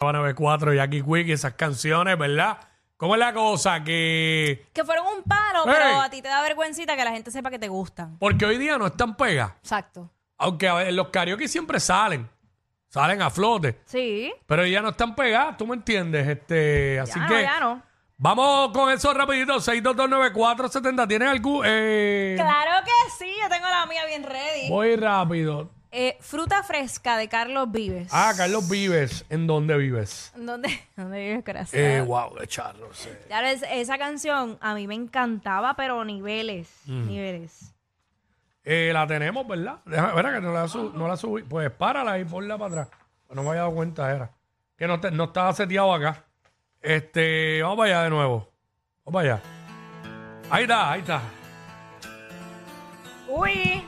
94 Jackie Quick y esas canciones, ¿verdad? ¿Cómo es la cosa? Que. Que fueron un palo, Ey. pero a ti te da vergüencita que la gente sepa que te gustan. Porque hoy día no están pegas. Exacto. Aunque a ver, los karaoke siempre salen. Salen a flote. Sí. Pero hoy ya no están pegadas, ¿tú me entiendes? Este, así ya que. no, ya no. Vamos con eso rapidito. 6229470. ¿Tienen algún...? Eh, Claro que sí, yo tengo la mía bien ready. Voy rápido. Eh, fruta fresca de Carlos Vives. Ah, Carlos Vives. ¿En dónde vives? ¿Dónde, ¿Dónde vives, corazón? Eh, wow, de charro. sí. Ya ves, esa canción a mí me encantaba, pero niveles, Mm. niveles. Eh, la tenemos, ¿verdad? Deja, verá que no la, su- no la subí. Pues párala y ponla para atrás. No me había dado cuenta, era. Que no, te- no estaba seteado acá. Este, vamos para allá de nuevo. Vamos para allá. Ahí está, ahí está. Uy,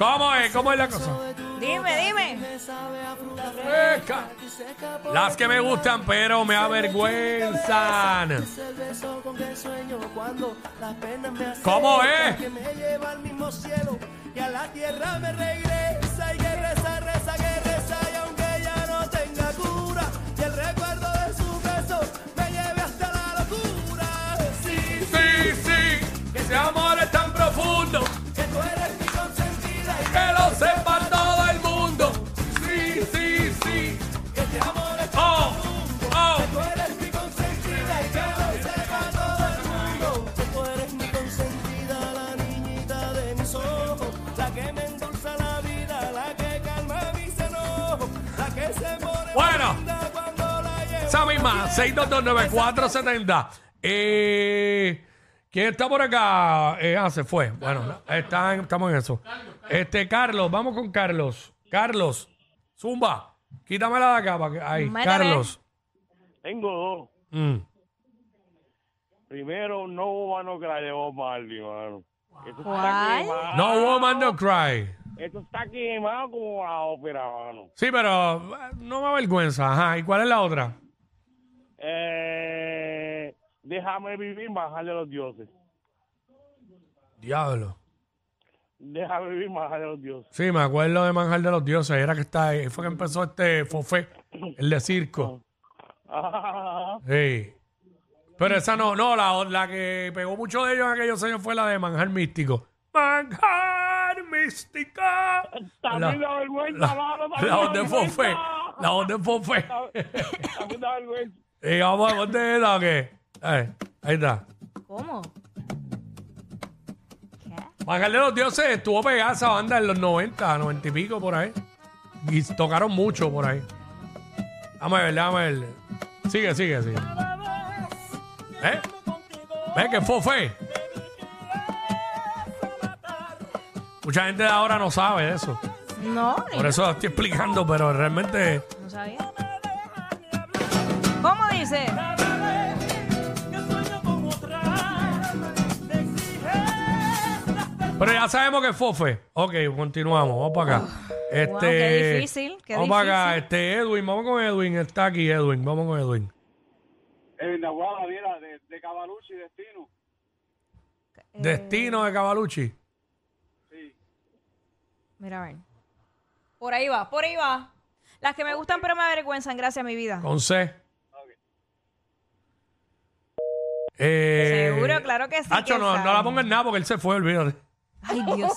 ¿Cómo es? ¿Cómo es la cosa? dime, dime. Fresca. Las que me gustan, pero me avergüenzan. ¿Cómo es? que me lleva al mismo cielo y a la tierra me regresa misma, 6229470. Eh, ¿Quién está por acá? Eh, ah, se fue. Bueno, está en- estamos en eso. Este, Carlos, vamos con Carlos. Carlos, Zumba, quítamela de acá. Para que, ahí, Métele. Carlos. Tengo dos. Mm. Primero, No Woman No Cry de Bob Marley, mano. Quemado. No woman, no cry. Esto está quemado como la ópera, mano. Sí, pero eh, no me avergüenza. Ajá, ¿y cuál es la otra? Eh, déjame vivir, bajar de los dioses. Diablo. Déjame vivir, bajar de los dioses. Sí, me acuerdo de Manjar de los Dioses. Era que está ahí. Fue que empezó este Fofé, el de circo. Sí. Pero esa no, no, la, la que pegó mucho de ellos en aquellos años fue la de Manjar Místico. Manjar Místico. También La- da vergüenza, La, la También voz da de vergüenza. Fofé. La de Fofé. También da vergüenza. Y vamos a ponte esa o qué. Eh, ahí está. ¿Cómo? ¿Qué? Manjar de los Dioses estuvo pegada esa banda en los 90, 90 y pico por ahí. Y tocaron mucho por ahí. Vamos a ver, vamos a ver. Sigue, sigue, sigue. ¿Eh? ¿Ves que Fofé? Mucha gente de ahora no sabe eso. No, Por eso lo estoy explicando, pero realmente. Pero ya sabemos que es Fofe. Ok, continuamos. Vamos para acá. Este, Wow, qué difícil, qué vamos para acá. difícil. Este, Edwin, vamos con Edwin. Está aquí, Edwin. Vamos con Edwin. En la guada, mira, de, de Cavalucci, Destino. Eh, Destino de Cavalucci. Mira, a ver. Por ahí va, por ahí va. Las que me gustan pero me avergüenzan, gracias a mi vida. Con C. Eh, Seguro, claro que sí. Hacho, que no, no la pongas nada porque él se fue, olvídate. Ay, Dios.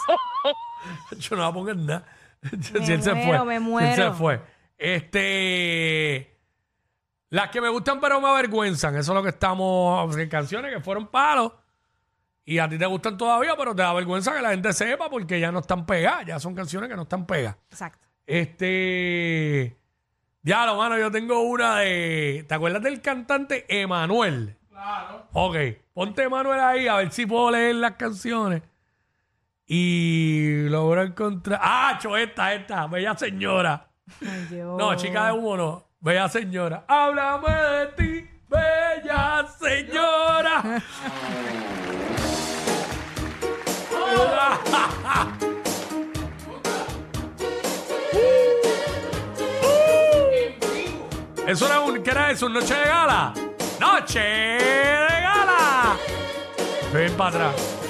Hacho, no la pongas nada. Me si él se muero, fue. me si él se muero. fue. Este. Las que me gustan pero me avergüenzan. Eso es lo que estamos. Canciones que fueron palos. y a ti te gustan todavía, pero te da vergüenza que la gente sepa porque ya no están pegadas, ya son canciones que no están pegadas. Exacto. Este. Ya, lo mano, yo tengo una de. ¿Te acuerdas del cantante Emanuel? Claro. Ok, ponte Emanuel ahí a ver si puedo leer las canciones. Y logro encontrar. ¡Ah, cho, esta, esta! Bella señora. Ay, Dios. No, chica de humo no. Bella señora. Háblame de ti, bella señora. Eso era un, ¿qué era eso? ¿Un noche de gala? ¡Noche de gala! Ven para atrás.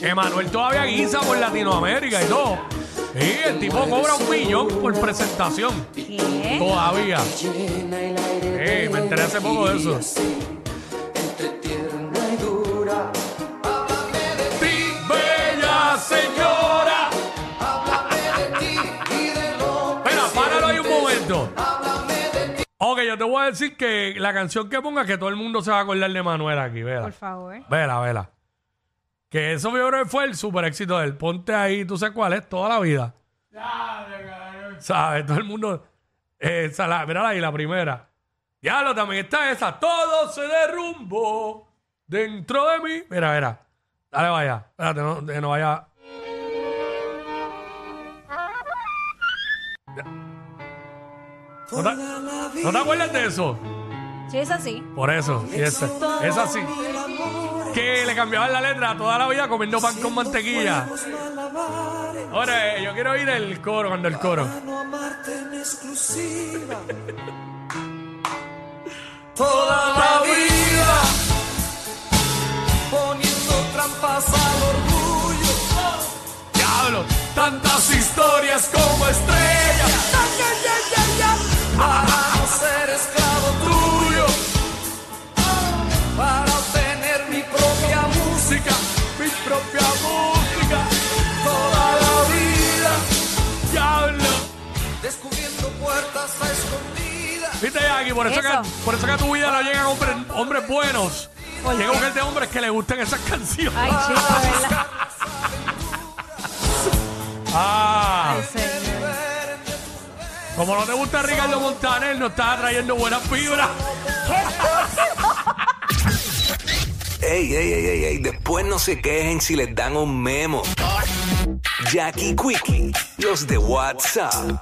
Emanuel todavía guisa por Latinoamérica y todo. Sí, el tipo cobra un millón por presentación. ¿Qué? Todavía. Eh, me enteré hace poco de eso. Ti, bella señora. Espera, páralo ahí un momento. Ok, yo te voy a decir que la canción que ponga que todo el mundo se va a acordar de Manuel aquí, vela. Por favor. Vela, vela. Que eso yo creo que fue el super éxito de él. Ponte ahí, tú sabes cuál es, toda la vida. ¿Sabes? Todo el mundo. Eh, esa, la, mírala ahí, la primera. Ya lo también está esa. Todo se derrumbó dentro de mí. Mira, mira. Dale, vaya. Espérate, no, que no vaya. ¿No te, ¿No te acuerdas de eso? Sí, es así. Por eso, y esa, es así. Que le cambiaban la letra toda la vida comiendo pan con mantequilla. Ahora, eh, yo quiero oír el coro cuando el coro. Toda la vida poniendo trampas al orgullo. Diablo, tantas historias como estrellas. Viste, Jackie, por eso, Eso. que, por eso que a tu vida no llegan hombres, hombres buenos. Llega un de hombres que le gusten esas canciones. Ay, chico, de verdad. Ah, Ay, señor. como no te gusta Ricardo Montaner, no estás trayendo buenas fibras. Ey, ey, ey, ey, ey, después no se quejen si les dan un memo. Jackie Quickie, los de WhatsApp.